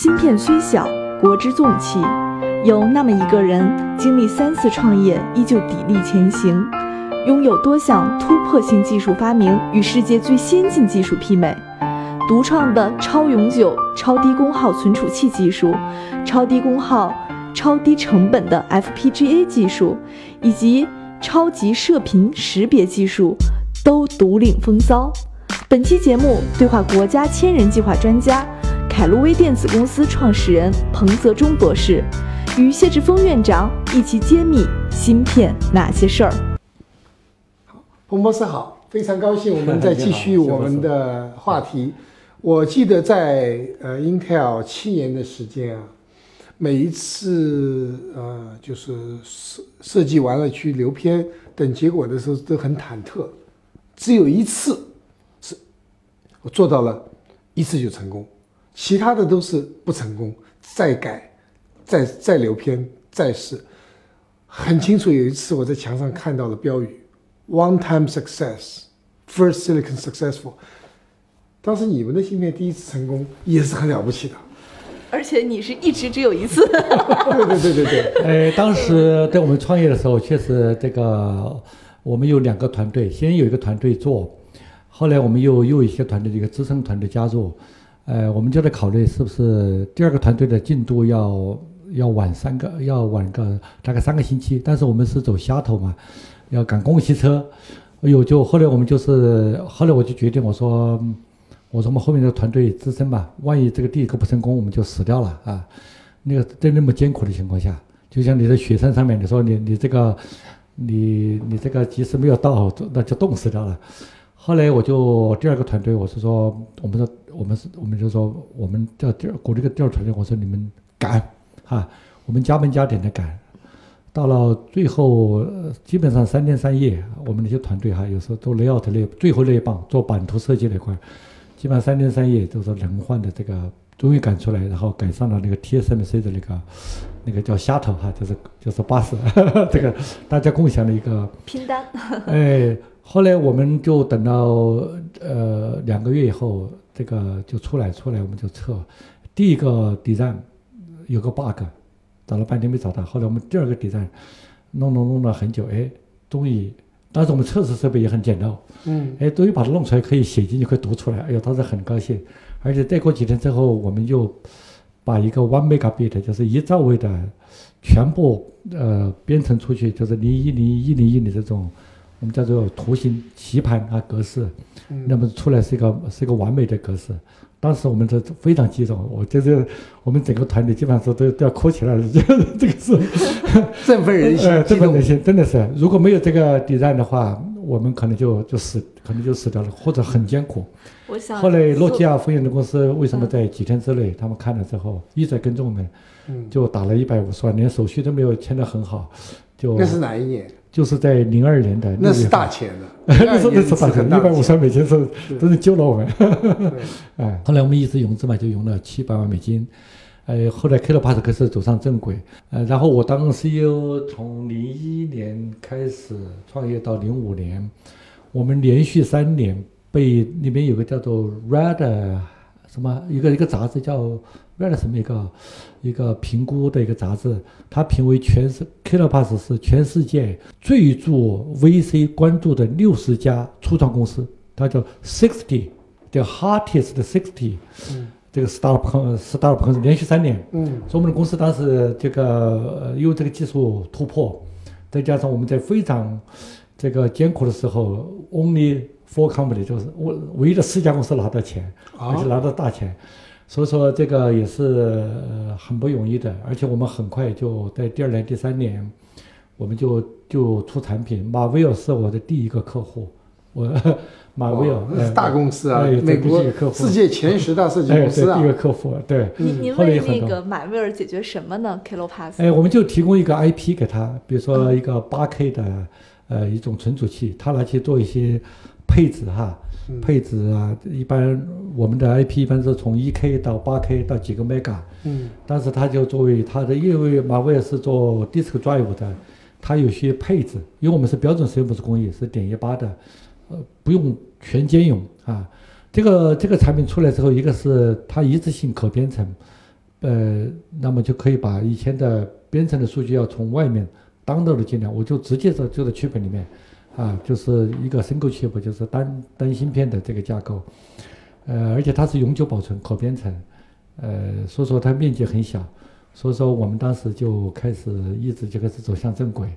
芯片虽小，国之重器。有那么一个人，经历三次创业，依旧砥砺前行，拥有多项突破性技术发明，与世界最先进技术媲美。独创的超永久、超低功耗存储器技术，超低功耗、超低成本的 FPGA 技术，以及超级射频识别技术，都独领风骚。本期节目对话国家千人计划专家、凯路威电子公司创始人彭泽忠博士。与谢志峰院长一起揭秘芯片那些事儿。彭博士好，非常高兴我们再继续我们的话题。我记得在呃 Intel 七年的时间啊，每一次呃就是设设计完了去留片等结果的时候都很忐忑，只有一次是我做到了一次就成功，其他的都是不成功，再改。再再留片再试，很清楚。有一次我在墙上看到了标语：“One time success, first silicon successful。”当时你们的芯片第一次成功也是很了不起的，而且你是一直只有一次。对对对对对。呃，当时在我们创业的时候，确实这个我们有两个团队，先有一个团队做，后来我们又又一些团队的一个支撑团队加入，呃，我们就在考虑是不是第二个团队的进度要。要晚三个，要晚个大概三个星期，但是我们是走虾头嘛，要赶公共汽车。哎呦，就后来我们就是，后来我就决定，我说，我说我们后面的团队支撑吧，万一这个第一个不成功，我们就死掉了啊。那个在那么艰苦的情况下，就像你在雪山上面，你说你你这个，你你这个即使没有到，那就冻死掉了。后来我就第二个团队，我是说，我们说我们是，我们就说我们叫第二鼓励个第二团队，我说你们赶。哈，我们加班加点的赶，到了最后，基本上三天三夜，我们那些团队哈，有时候做 layout 那最后那一棒，做版图设计那块，基本上三天三夜都是轮换的，这个终于赶出来，然后赶上了那个 TSMC 的那个那个叫虾头哈，就是就是巴士，这个大家共享的一个拼单。哎，后来我们就等到呃两个月以后，这个就出来出来，我们就测第一个 design。有个 bug，找了半天没找到。后来我们第二个底站，弄弄弄了很久，哎，终于，当时我们测试设备也很简陋，嗯，哎，终于把它弄出来，可以写进去，可以读出来。哎呦，当时很高兴。而且再过几天之后，我们又把一个 one megabit，就是一兆位的，全部呃编程出去，就是零一零一零一的这种，我们叫做图形棋盘啊格式，那么出来是一个是一个完美的格式。当时我们这非常激动，我就是我们整个团队基本上都都要哭起来了，这 这个是振奋人心，振奋人心，真的是。如果没有这个底站的话，我们可能就就死，可能就死掉了，或者很艰苦。我想。后来诺基亚风险的公司为什么在几天之内，他们看了之后一直在跟踪我们，就打了一百五十万，连手续都没有签得很好，就。那是哪一年？就是在零二年的，那是大钱 了，那是那是大钱，一百五十万美金是真是救了我们。哎，后来我们一直融资嘛，就融了七百万美金。呃，后来 k o p a s 开始走上正轨。呃，然后我当 CEO，从零一年开始创业到零五年，我们连续三年被那边有个叫做 Red 什么一个一个杂志叫。为了什么一个一个评估的一个杂志，它评为全世 Kilopass 是全世界最注 VC 关注的六十家初创公司，它叫 Sixty，叫 Hottest Sixty，嗯，这个 Startup Startup 公司连续三年，嗯，所以我们的公司当时这个有这个技术突破，再加上我们在非常这个艰苦的时候，Only Four Company 就是我唯一的四家公司拿到钱，而且拿到大钱。所以说这个也是很不容易的，而且我们很快就在第二年、第三年，我们就就出产品。马威尔是我的第一个客户，我 马威尔那是大公司啊，美国世界前十大设计公司啊，第一个客户。对，您您为那个马威尔解决什么呢？Kilopass？哎，我们就提供一个 IP 给他，比如说一个八 K 的呃一种存储器，他拿去做一些配置哈。配置啊，一般我们的 IP 一般是从一 K 到八 K 到几个 mega，嗯，但是它就作为它的，因为马威尔是做 disk drive 的，它有些配置，因为我们是标准 CMOS 工艺，是点一八的，呃，不用全兼容啊。这个这个产品出来之后，一个是它一次性可编程，呃，那么就可以把以前的编程的数据要从外面 download 进来，我就直接在就在区本里面，啊，就是一个 single chip，就是单单芯片的这个架构，呃，而且它是永久保存、可编程，呃，所以说它面积很小，所以说我们当时就开始一直就开始走向正轨。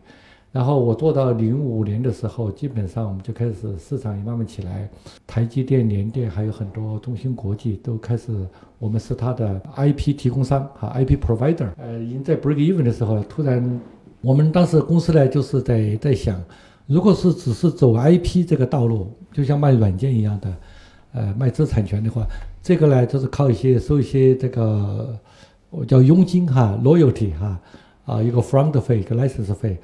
然后我做到零五年的时候，基本上我们就开始市场也慢慢起来，台积电、联电还有很多中芯国际都开始，我们是它的 IP 提供商哈，IP provider。呃，已经在 break even 的时候，突然我们当时公司呢就是在在想，如果是只是走 IP 这个道路，就像卖软件一样的，呃，卖知识产权的话，这个呢就是靠一些收一些这个我叫佣金哈，loyalty 哈，啊，一个 front 费，一个 license 费。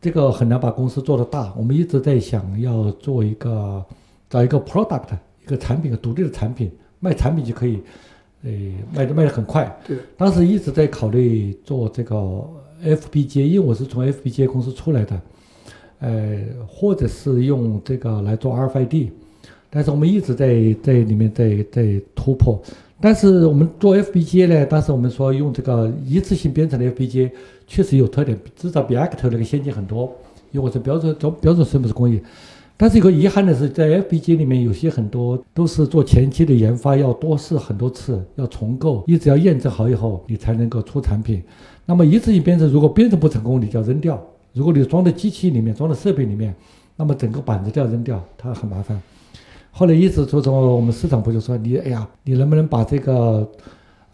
这个很难把公司做得大，我们一直在想要做一个，找一个 product，一个产品，独立的产品，卖产品就可以，呃，卖的卖的很快。对。当时一直在考虑做这个 FPGA，因为我是从 FPGA 公司出来的，呃，或者是用这个来做 RFID，但是我们一直在在里面在在突破。但是我们做 FPG 呢，当时我们说用这个一次性编程的 FPG。确实有特点，至少比 Acto 那个先进很多，因为我是标准标准生物式工艺。但是有个遗憾的是，在 FPG 里面有些很多都是做前期的研发，要多试很多次，要重构，一直要验证好以后，你才能够出产品。那么一次性编程，如果编程不成功，你就要扔掉；如果你装在机器里面，装在设备里面，那么整个板子都要扔掉，它很麻烦。后来一直说什么，我们市场部就说你，哎呀，你能不能把这个，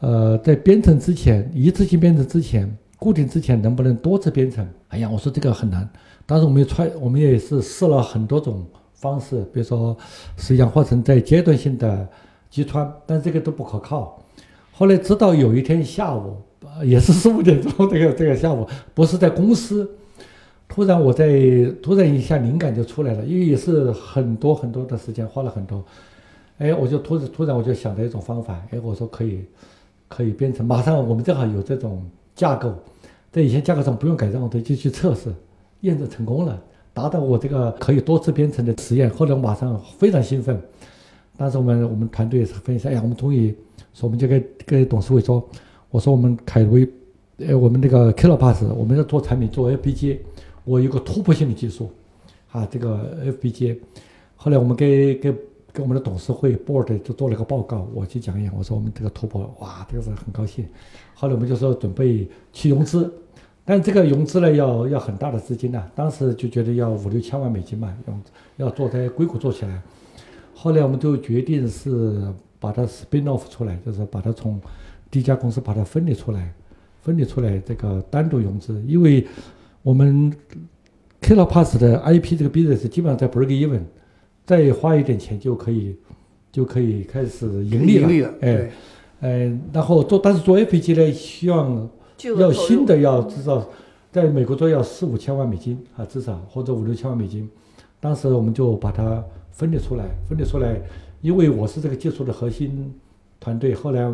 呃，在编程之前，一次性编程之前。固定之前能不能多次编程？哎呀，我说这个很难。当时我们也揣，我们也是试了很多种方式，比如说是氧化层在阶段性的击穿，但这个都不可靠。后来直到有一天下午，也是四五点钟，这个这个下午不是在公司，突然我在突然一下灵感就出来了，因为也是很多很多的时间花了很多。哎，我就突突然我就想到一种方法，哎，我说可以可以编程，马上我们正好有这种架构。在以前架构上不用改造，我就去测试，验证成功了，达到我这个可以多次编程的实验。后来我马上非常兴奋，当时我们我们团队也是分析，哎呀，我们终于说，我们就跟跟董事会说，我说我们凯威，呃，我们那个 k i l o p a s 我们要做产品做 FPGA，我有个突破性的技术，啊，这个 FPGA。后来我们给给给我们的董事会 board 就做了个报告，我去讲演，我说我们这个突破，哇，这个是很高兴。后来我们就说准备去融资。但这个融资呢，要要很大的资金呢。当时就觉得要五六千万美金嘛，要要做在硅谷做起来。后来我们就决定是把它 spin off 出来，就是把它从第一家公司把它分离出来，分离出来这个单独融资。因为我们 k i l o p a s s 的 IP 这个 business 基本上在 break even，再花一点钱就可以就可以开始盈利了。哎，呃，然后做但是做 FPG 呢，希望。要新的要至少，在美国做要四五千万美金啊，至少或者五六千万美金。当时我们就把它分离出来，分离出来，因为我是这个技术的核心团队。后来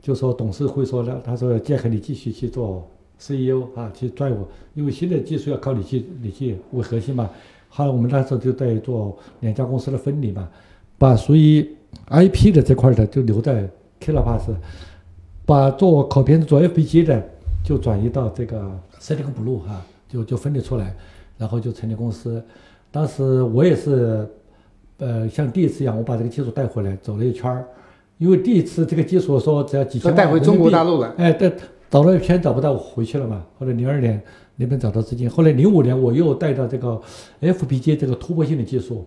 就说董事会说了，他说建恒你继续去做 CEO 啊，去拽我，因为新的技术要靠你去你去为核心嘛。后来我们那时候就在做两家公司的分离嘛，把属于 IP 的这块的就留在 k i l a p a s 把做考编程做 FPGA 的。就转移到这个 Silicon Blue 哈，就就分离出来，然后就成立公司。当时我也是，呃，像第一次一样，我把这个技术带回来走了一圈儿。因为第一次这个技术说只要几千万带回中国大陆了，哎，带找了一圈找不到，我回去了嘛。后来零二年那边找到资金，后来零五年我又带到这个 FPG 这个突破性的技术。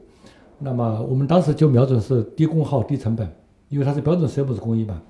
那么我们当时就瞄准是低功耗、低成本，因为它是标准 CMOS 工艺嘛，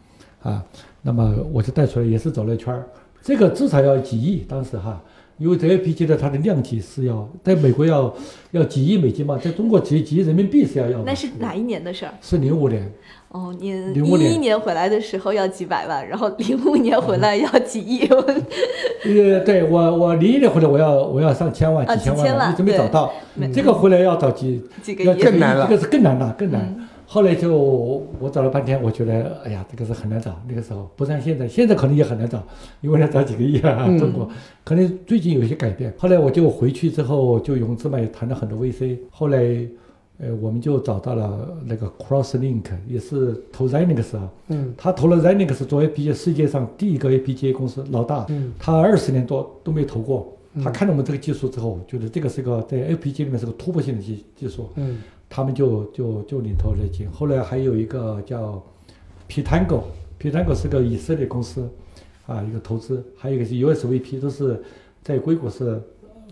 啊，那么我就带出来，也是走了一圈儿。这个至少要几亿，当时哈，因为这 A P G 的它的量级是要在美国要要几亿美金嘛，在中国几几亿人民币是要要。那是哪一年的事儿？是零五年。哦，您一一年回来的时候要几百万，然后零五年回来要几亿。呃，对我我零一年回来我要我要上千万几千万，一直没找到。这个回来要找几几个亿，更难了。这个是更难了，更难。后来就我找了半天，我觉得哎呀，这个是很难找。那个时候不像现在，现在可能也很难找，因为要找几个亿啊。中国可能最近有些改变。后来我就回去之后就融资嘛，也谈了很多 VC。后来呃，我们就找到了那个 CrossLink，也是投 Xilinx 啊，嗯他投了 Xilinx 作为 BGA 世界上第一个 FPGA 公司老大，嗯他二十年多都没投过。他看到我们这个技术之后，觉得这个是个在 FPGA 里面是个突破性的技技术，嗯他们就就就领投了进。后来还有一个叫，P Tango，P Tango 是个以色列公司啊，一个投资，还有一个是 USVP，都是在硅谷是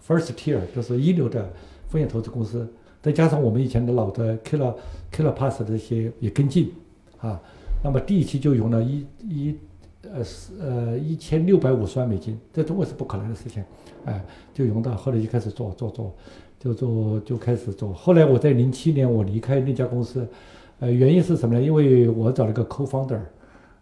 first tier，就是一流的风险投资公司。再加上我们以前的老的 Killer Killer Pass 这些也跟进啊，那么第一期就融了一一呃是呃一千六百五十万美金，在中国是不可能的事情，哎，就融到后来就开始做做做，就做就开始做。后来我在零七年我离开那家公司，呃，原因是什么呢？因为我找了个 co-founder，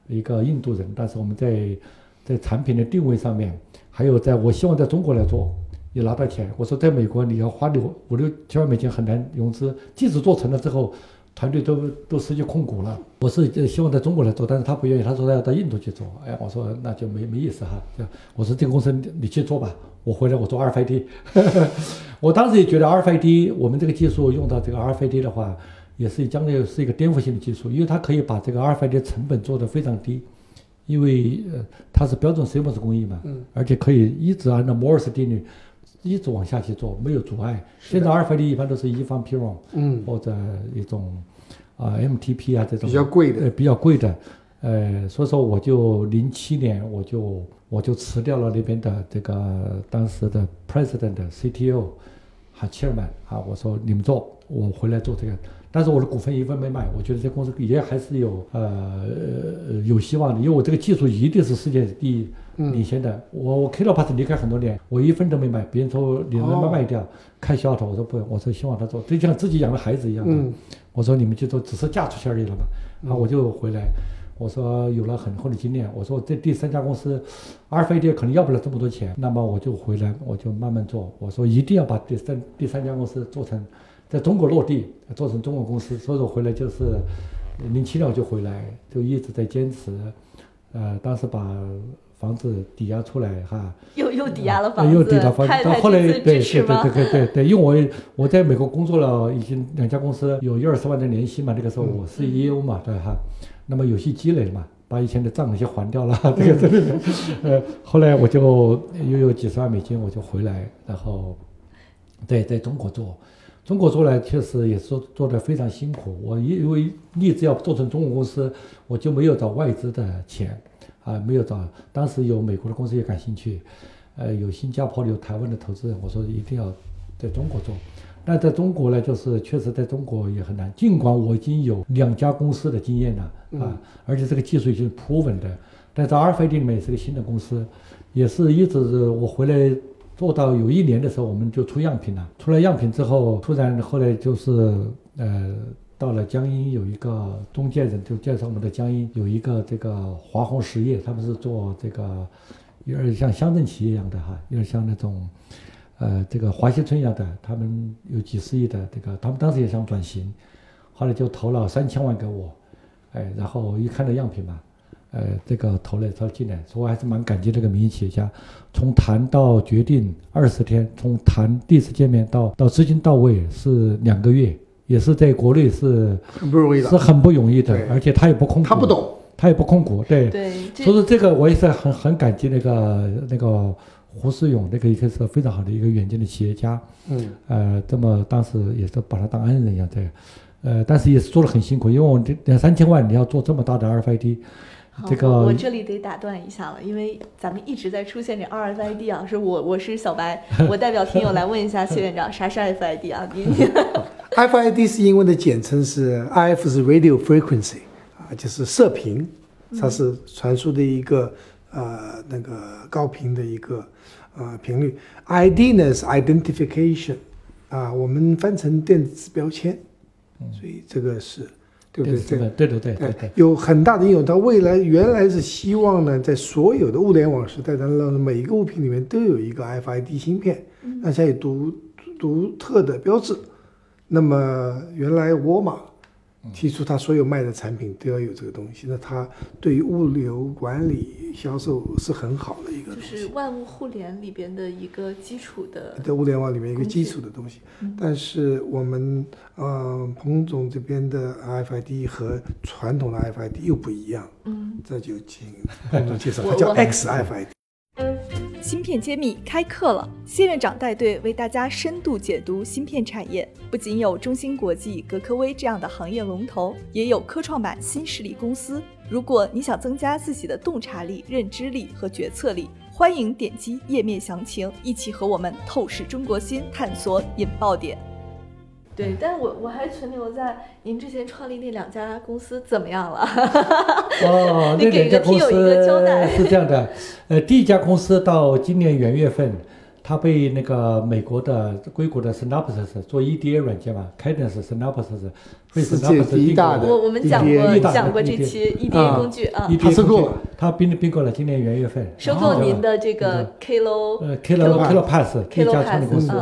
一个印度人，但是我们在在产品的定位上面，还有在我希望在中国来做。也拿到钱，我说在美国你要花六五六千万美金很难融资，即使做成了之后，团队都都失去控股了。我是呃希望在中国来做，但是他不愿意，他说他要到印度去做。哎，我说那就没没意思哈。就我说这个公司你你去做吧，我回来我做 RFID。我当时也觉得 RFID 我们这个技术用到这个 RFID 的话，也是将来是一个颠覆性的技术，因为它可以把这个 RFID 成本做得非常低，因为呃它是标准 CMOS 工艺嘛，嗯而且可以一直按照摩尔斯定律一直往下去做，没有阻碍。现在二分利一般都是一方 PROM 嗯，或者一种啊、MTP 啊这种比较贵的呃比较贵的，呃，所以说我就零七年我就我就辞掉了那边的这个当时的 President CTO 哈切尔曼啊，我说你们做，我回来做这个。但是我的股份一分没卖，我觉得这公司也还是有呃呃有希望的，因为我这个技术一定是世界第一嗯领先的。我我 Kilo Pass 离开很多年，我一分都没卖，别人说你能不能卖掉，开销头，我说不用，我说希望他做，就像自己养的孩子一样的。嗯我说你们就做，只是嫁出去而已了嘛。然后，我就回来，我说有了很厚的经验，我说这第三家公司，阿尔法 d 可能要不了这么多钱，那么我就回来，我就慢慢做。我说一定要把第三第三家公司做成在中国落地，做成中国公司。所以说回来就是零七年我就回来，就一直在坚持。呃，当时把房子抵押出来哈，又又抵押了呃房子，又抵押房子，太太到后来对对？对对对对，因为我我在美国工作了，已经两家公司有一二十万的年薪嘛，那个时候我是 EO 嘛，对哈，那么有些积累嘛，把以前的账那些还掉了，这个这个，呃，后来我就又有几十万美金，我就回来，然后对在中国做。中国做呢，确实也是做做得非常辛苦。我因为立志要做成中国公司，我就没有找外资的钱，啊，没有找。当时有美国的公司也感兴趣，呃，有新加坡的、有台湾的投资人，我说一定要在中国做。那在中国呢，就是确实在中国也很难。尽管我已经有两家公司的经验了啊，而且这个技术已经 proven 的，但在 RFID 里面也是个新的公司，也是一直我回来做到有一年的时候，我们就出样品了。出了样品之后，突然后来就是呃，到了江阴有一个中介人就介绍我们的江阴有一个这个华宏实业，他们是做这个有点像乡镇企业一样的哈，有点像那种呃这个华西村一样的，他们有几十亿的这个，他们当时也想转型，后来就投了三千万给我，哎，然后一看到样品嘛。呃，这个投了他进来，所以我还是蛮感激这个民营企业家。从谈到决定二十天，从谈第一次见面到到资金到位是两个月，也是在国内是很不容易的。是很不容易的，而且他也不控股，他不，懂，他也不控股，对，对，所以说这个我也是很很感激那个那个胡世勇，那个一个是非常好的一个远见的企业家，嗯呃，这么当时也是把他当恩人一样在，呃，但是也是做的很辛苦，因为我这两三千万你要做这么大的 RFID，好这个我我这里得打断一下了，因为咱们一直在出现这 RFID 啊，是我我是小白，我代表听友来问一下谢院长，啥是 RFID 啊？你你 FID 是英文的简称是 IF 是 Radio Frequency 啊，就是射频，它是传输的一个呃那个高频的一个呃频率。ID 呢是 Identification 啊，我们翻成电子标签，所以这个是对不对？对对对对对对，有很大的应用。它未来原来是希望呢，在所有的物联网时代当中，每一个物品里面都有一个 FID 芯片，那才有独独特的标志。那么原来沃尔玛提出他所有卖的产品都要有这个东西，那他对于物流管理、销售是很好的一个东西。就是万物互联里边的一个基础的，在物联网里面一个基础的东西，但是我们呃彭总这边的 RFID 和传统的 RFID 又不一样，嗯，这就请彭总介绍，它叫我我 XRFID。芯片揭秘开课了，谢院长带队为大家深度解读芯片产业。不仅有中芯国际、格科微这样的行业龙头，也有科创板新势力公司。如果你想增加自己的洞察力、认知力和决策力，欢迎点击页面详情，一起和我们透视中国芯，探索引爆点。对，但我我还存留在您之前创立那两家公司怎么样了？哦，你那给个听友两家公司一个交代。是这样的，呃，第一家公司到今年元月份，它被那个美国的硅谷的 Synopsys 做 EDA 软件嘛，Cadence Synopsys 被世界 Synopsys 第一大的我我们讲过讲过这期 EDA 工具啊它收购了工具它并并购了今年元月份，收购您的这个 Kilo 呃，Kilo Kilo Pass 第一 Kilo 家创立公司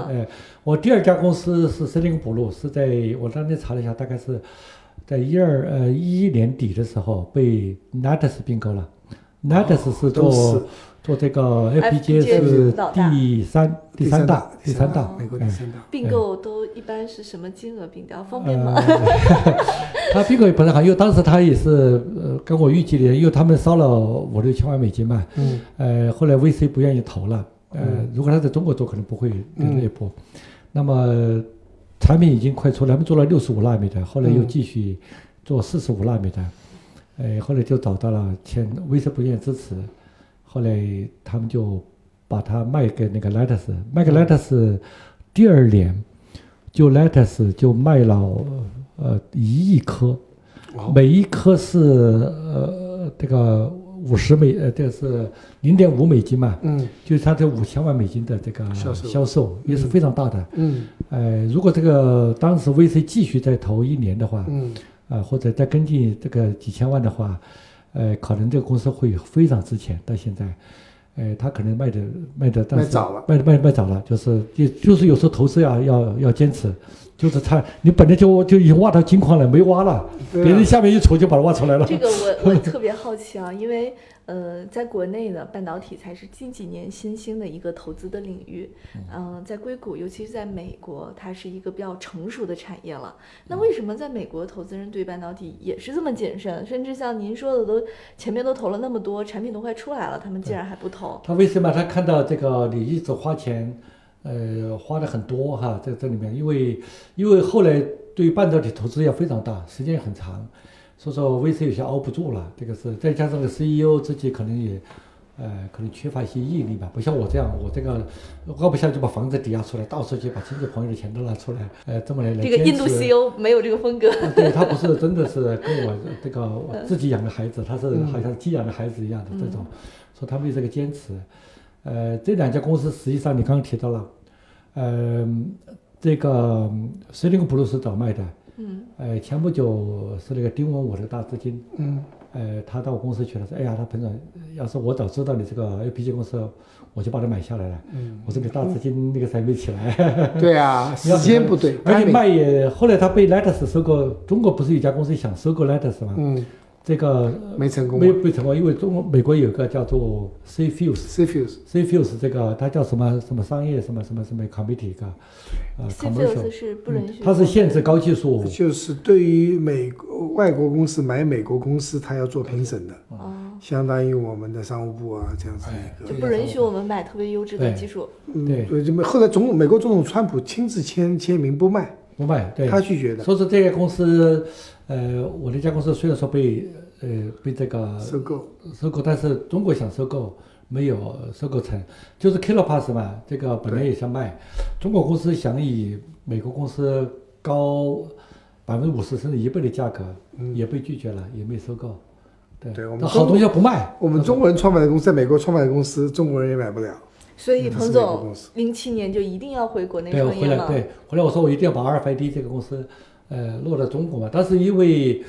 我第二家公司是森林补路，是在我当天查了一下，大概是在一二呃一一年底的时候被 Natus 并购了。Natus 是做做这个 FPGA FPGA 是第三第三大第三大，美国第哎三大。并购都一般是什么金额并掉？方便吗？呃，他并购也不太好，因为当时他也是呃跟我预计的，因为他们烧了五六千万美金嘛，嗯呃，后来 VC 不愿意投了，呃，如果他在中国做，可能不会嗯那一波。那么产品已经快出来，他们做了六十五纳米的，后来又继续做四十五纳米的，呃，后来就找到了签 VC 不愿意支持，后来他们就把它卖给那个 Lattice，卖给 Lattice，第二年就 Lattice 就卖了呃一亿颗，每一颗是呃这个五十美呃这是零点五美金嘛，嗯。就是它这五千万美金的这个销售。销售也是非常大的。嗯。呃，如果这个当时 VC 继续再投一年的话，嗯。啊、或者再跟进这个几千万的话，呃，可能这个公司会非常值钱。到现在，呃，他可能卖的卖的，但是卖早了。卖卖卖早了，就是也就是有时候投资要要要坚持，就是它你本来就就已经挖到金矿了，没挖了，啊别人下面一锄就把它挖出来了。这个我我 特别好奇啊，因为呃，在国内呢，半导体才是近几年新兴的一个投资的领域。嗯、在硅谷，尤其是在美国，它是一个比较成熟的产业了。那为什么在美国投资人对半导体也是这么谨慎？甚至像您说的都前面都投了那么多，产品都快出来了，他们竟然还不投？他为什么他看到这个你一直花钱，呃，花的很多哈，在这里面，因为因为后来对半导体投资要非常大，时间也很长，所以说 VC 有些熬不住了，这个是再加上个 CEO 自己可能也。呃，可能缺乏一些毅力吧，不像我这样，我这个熬不下就把房子抵押出来，到处去把亲戚朋友的钱都拿出来，呃，这么来来这个印度 CEO 没有这个风格。对他不是真的是跟我这个我自己养的孩子，他是好像寄养的孩子一样的这种，说他没有这个坚持。呃，这两家公司实际上你刚刚提到了，呃，这个森林布鲁是倒卖的，嗯，呃，前不久是那个丁文武的大资金，嗯呃，他到我公司去了，说，哎呀，他彭总，要是我早知道你这个 APG 公司，我就把它买下来了。嗯，我说你大资金那个时候还没起来。对啊，时间不对，而且卖也，后来他被 Lattice 收购，中国不是有一家公司想收购 Lattice 吗？嗯这个没成功。没有被成功，因为中国美国有个叫做 CFuse。，CFuse CFuse 这个它叫什么什么商业什么什么什么 committee 一个，呃 c f i l，commercial，是不允许、它是限制高技术，就是对于美国外国公司买美国公司，它要做评审的，哦，相当于我们的商务部啊这样子一个。就不允许我们买特别优质的技术。嗯，对。对，就后来总美国总统川普亲自签签名不卖，不卖，对，他拒绝的，所以说这个公司，呃，我那家公司虽然说被呃被这个收购。收购，但是中国想收购没有收购成，就是 Kilopass 嘛，这个本来也想卖，中国公司想以美国公司高百分之五十甚至一倍的价格，也被拒绝了，也没收购。对，对我们好东西要不卖，我们中国人创办的公司，在美国创办的公司，中国人也买不了。所以彭总零七年就一定要回国内对，创业吗？回来对，回来我说我一定要把 RFID 这个公司，呃，落到中国嘛。但是因为，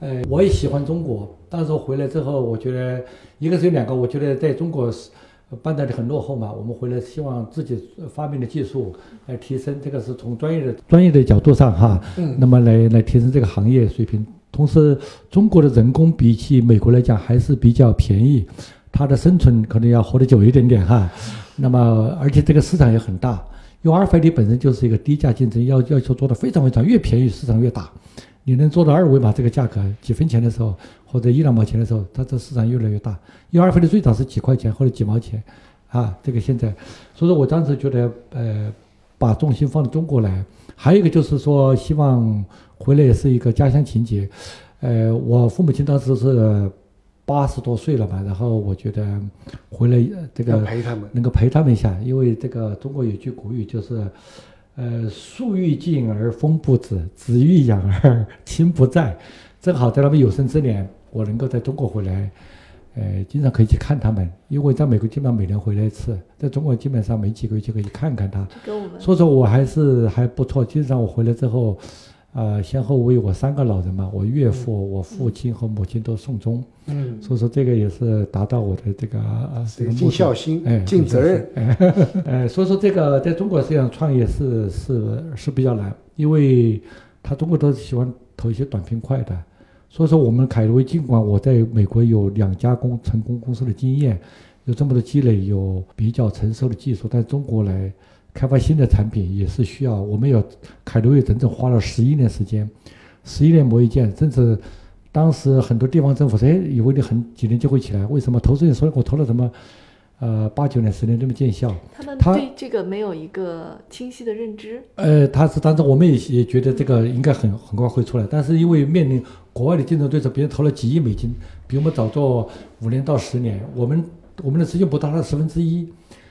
呃，我也喜欢中国，但是我回来之后，我觉得一个是有两个，我觉得在中国是，办的很落后嘛，我们回来希望自己发明的技术来提升，这个是从专业的专业的角度上哈，嗯那么来来提升这个行业水平。同时，中国的人工比起美国来讲还是比较便宜，它的生存可能要活得久一点点哈。那么，而且这个市场也很大，因为 RFID 本身就是一个低价竞争，要要求做的非常非常越便宜，市场越大。你能做到二维码这个价格几分钱的时候，或者一两毛钱的时候，它这市场越来越大。因为 RFID 最早是几块钱或者几毛钱，啊，这个现在，所以说我当时觉得，呃，把重心放到中国来，还有一个就是说，希望回来也是一个家乡情节。呃，我父母亲当时是八十多岁了嘛，然后我觉得回来呃这个陪他们。能够陪他们一下，因为这个中国有句古语就是，呃，树欲静而风不止，子欲养而 亲不在。正好在他们有生之年，我能够在中国回来，呃，经常可以去看他们，因为在美国基本上每年回来一次，在中国基本上每几个月就可以看看他。跟我们所以说我还是还不错。经常我回来之后，呃，先后为我三个老人嘛，我岳父、我父亲和母亲都送终。嗯，所以说这个也是达到我的这个呃这这个尽孝心哎，，尽责任。哎，呃，所以说这个在中国实际上创业是是是比较难，因为他中国都喜欢投一些短平快的。所以说我们凯威尽管我在美国有两家公成功公司的经验，有这么多积累，有比较成熟的技术，但中国来开发新的产品也是需要。我们有凯威整整花了十一年时间，十一年磨一剑，甚至当时很多地方政府说，哎，以为你很几年就会起来，为什么？投资人说我投了什么，呃，八九年、十年都没见效。他们他对这个没有一个清晰的认知。呃，他是当时我们也也觉得这个应该很很快会出来，但是因为面临国外的竞争对手，别人投了几亿美金，比我们早做五年到十年，我们我们的时间不到他的十分之一，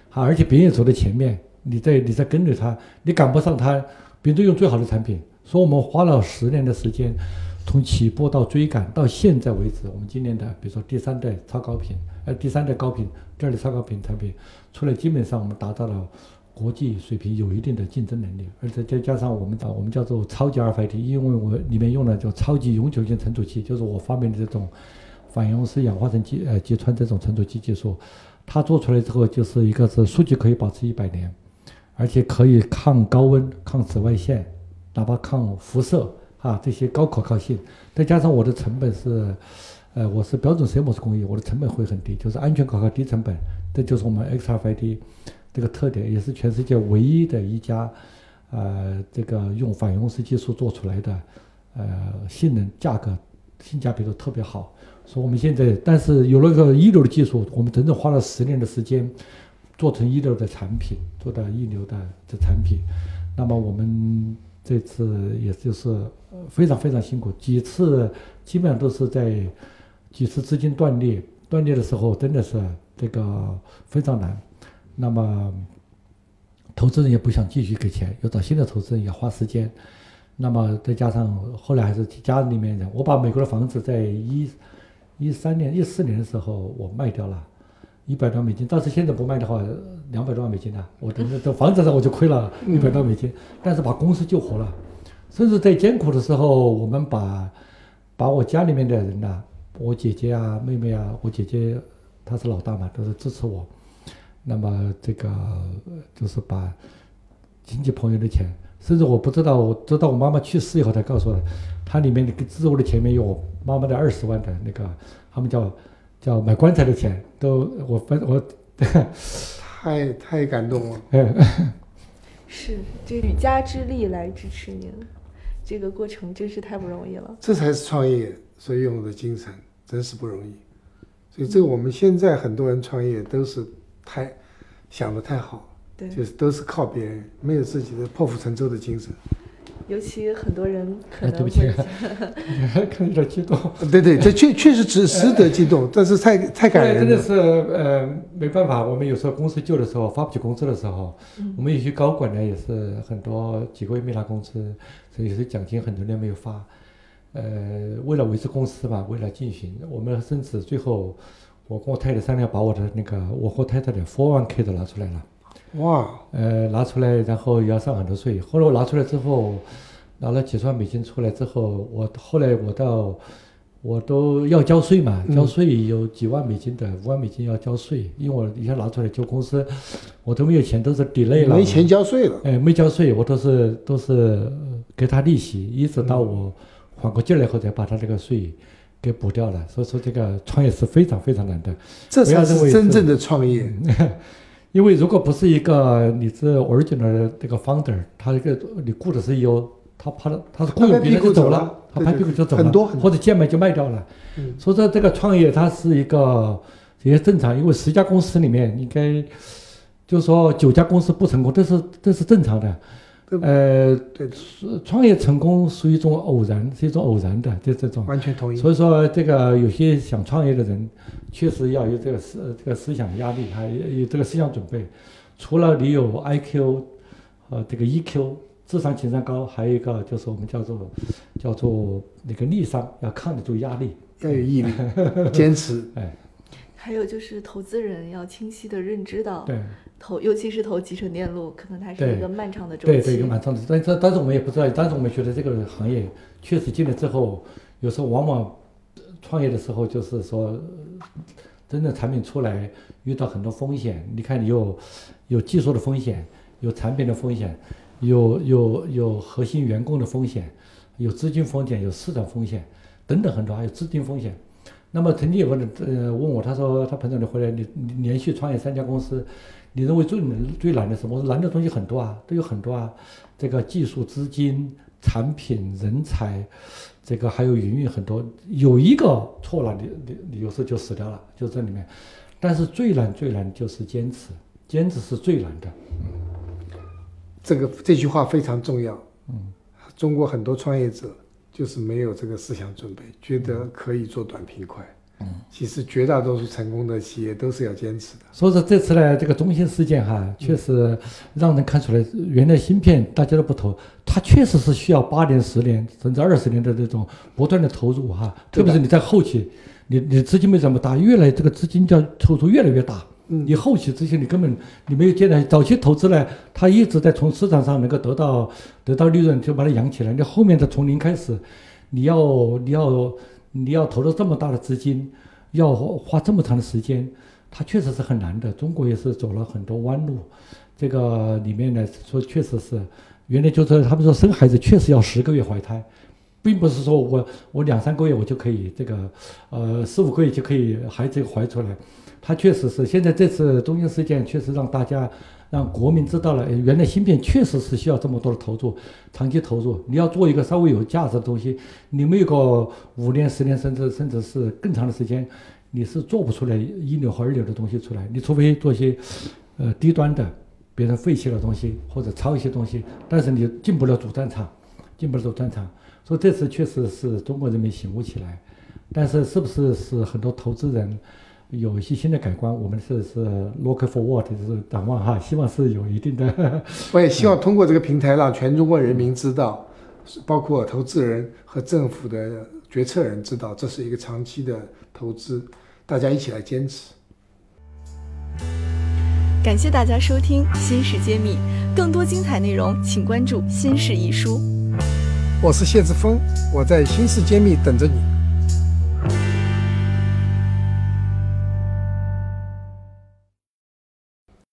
啊，而且别人也走在前面，你在你在跟着他，你赶不上他，别人都用最好的产品，所以我们花了十年的时间，从起步到追赶到现在为止，我们今年的比如说第三代超高频，呃，第三代高频，第二代超高频产品出来，基本上我们达到了。国际水平有一定的竞争能力，而且再加上我们的，我们叫做超级 RFID，因为我里面用了叫超级永久性存储器，就是我发明的这种反应式氧化层基呃击穿这种存储器技术，它做出来之后，就是一个是数据可以保持一百年，而且可以抗高温、抗紫外线，哪怕抗辐射啊这些高可靠性，再加上我的成本是，呃，我是标准 CMOS 工艺，我的成本会很低，就是安全可靠、低成本，这就是我们 XRFID。这个特点也是全世界唯一的一家，呃，这个用反应式技术做出来的，呃，性能、价格、性价比都特别好。所以我们现在，但是有了个一流的技术，我们整整花了十年的时间，做成一流的产品，做到一流的这产品。那么我们这次也就是非常非常辛苦，几次基本上都是在几次资金断裂，断裂的时候真的是这个非常难。那么，投资人也不想继续给钱，要找新的投资人，也花时间。那么再加上后来还是家里面人，我把美国的房子在一一三年、一四年的时候我卖掉了，一百多万美金。但是现在不卖的话，两百多万美金呢，我等这这房子上我就亏了一百多万美金。但是把公司救活了，甚至在艰苦的时候，我们把把我家里面的人呐、我姐姐啊、妹妹啊，我姐姐她是老大嘛，都是支持我。那么这个呃就是把亲戚朋友的钱，甚至我不知道，我直到我妈妈去世以后才告诉我的，它里面的个支我的前面有我妈妈的二十万的那个，他们叫叫买棺材的钱，都我分我，太太感动了。是，这举家之力来支持您，这个过程真是太不容易了。这才是创业所用的精神，真是不容易。所以这个我们现在很多人创业都是太想的太好，对，就是都是靠别人，没有自己的破釜沉舟的精神。尤其很多人可哎，能对不起会，看有点激动。对对，这确确实值值得激动，但是太太感对，人了。真的是呃没办法，我们有时候公司旧的时候发不起工资的时候，嗯我们有些高管呢也是很多几个月没拿工资，所以有些奖金很多年没有发。呃，为了维持公司嘛，为了进行，我们甚至最后我跟我太太商量，把我的那个我和太太的 401k 都拿出来了。哇，呃，拿出来，然后也要上很多税。后来我拿出来之后，拿了几十万美金出来之后，我后来我到我都要交税嘛，交税有几万美金的，五万美金要交税，因为我一下拿出来就公司，我都没有钱，都是 delay 了，没钱交税了。哎，没交税，我都是都是给他利息，一直到我缓过劲来后才把他这个税给补掉了。所以说这个创业是非常非常难的，这才是真正的创业。因为如果不是一个你是 original 的这个 founder，他这个你雇的是 CEO，他怕他他是雇佣别人就走了，他拍屁股就走了，很多很多或者贱卖就卖掉了。嗯所以说这个创业它是一个也正常，因为十家公司里面应该就是说九家公司不成功，这是这是正常的。对呃，对，是创业成功属于一种偶然，是一种偶然的，就这种。完全同意。所以说，这个有些想创业的人，确实要有这个思这个思想压力，还有有这个思想准备。除了你有 IQ 呃这个 EQ 智商情商高，还有一个就是我们叫做叫做那个逆商，要抗得住压力。要有毅力，坚持。哎，还有就是投资人要清晰的认知到，对投尤其是投集成电路，可能它是一个漫长的周对，期。对对，一个漫长的。但但但是我们也不知道，但是我们觉得这个行业确实进来之后，有时候往往呃创业的时候就是说，呃真正产品出来遇到很多风险。你看，你有有技术的风险，有产品的风险，有有有核心员工的风险，有资金风险，有市场风险等等很多，还有资金风险。那么曾经有个人呃问我，他说他彭总你回来你你连续创业三家公司，你认为最难最难的是什么？我说难的东西很多啊，都有很多啊，这个技术、资金、产品、人才，这个还有营运很多，有一个错了，你你你有时候就死掉了，就这里面。但是最难最难就是坚持，坚持是最难的。嗯这个这句话非常重要。嗯，中国很多创业者就是没有这个思想准备，觉得可以做短平快。嗯，其实绝大多数成功的企业都是要坚持的。所以说这次呢，这个中芯事件哈，确实让人看出来，原来芯片大家都不投，它确实是需要八年、十年甚至二十年的这种不断的投入哈，特别是你在后期，你你资金没这么大，越来这个资金叫投入越来越大。嗯你后期这些你根本你没有见到，早期投资呢，它一直在从市场上能够得到得到利润，就把它养起来。你后面的从零开始，你要你要你要投入这么大的资金，要花这么长的时间，它确实是很难的。中国也是走了很多弯路，这个里面呢说确实是，原来就是他们说生孩子确实要十个月怀胎。并不是说我我两三个月我就可以这个，呃四五个月就可以孩子怀出来，它确实是现在这次中芯事件确实让大家让国民知道了，原来芯片确实是需要这么多的投入，长期投入。你要做一个稍微有价值的东西，你没有个五年、十年，甚至甚至是更长的时间，你是做不出来一流和二流的东西出来。你除非做一些呃低端的，别人废弃的东西或者抄一些东西，但是你进不了主战场，进不了主战场。所以这次确实是中国人民醒悟起来，但是是不是是很多投资人有一些新的改观？我们是是 look forward，就是展望哈，希望是有一定的。我也希望通过这个平台，让 全中国人民知道，包括投资人和政府的决策人知道，这是一个长期的投资，大家一起来坚持。感谢大家收听《新事揭秘》，更多精彩内容请关注《新事一书》。我是谢志峰，我在新事揭秘等着你。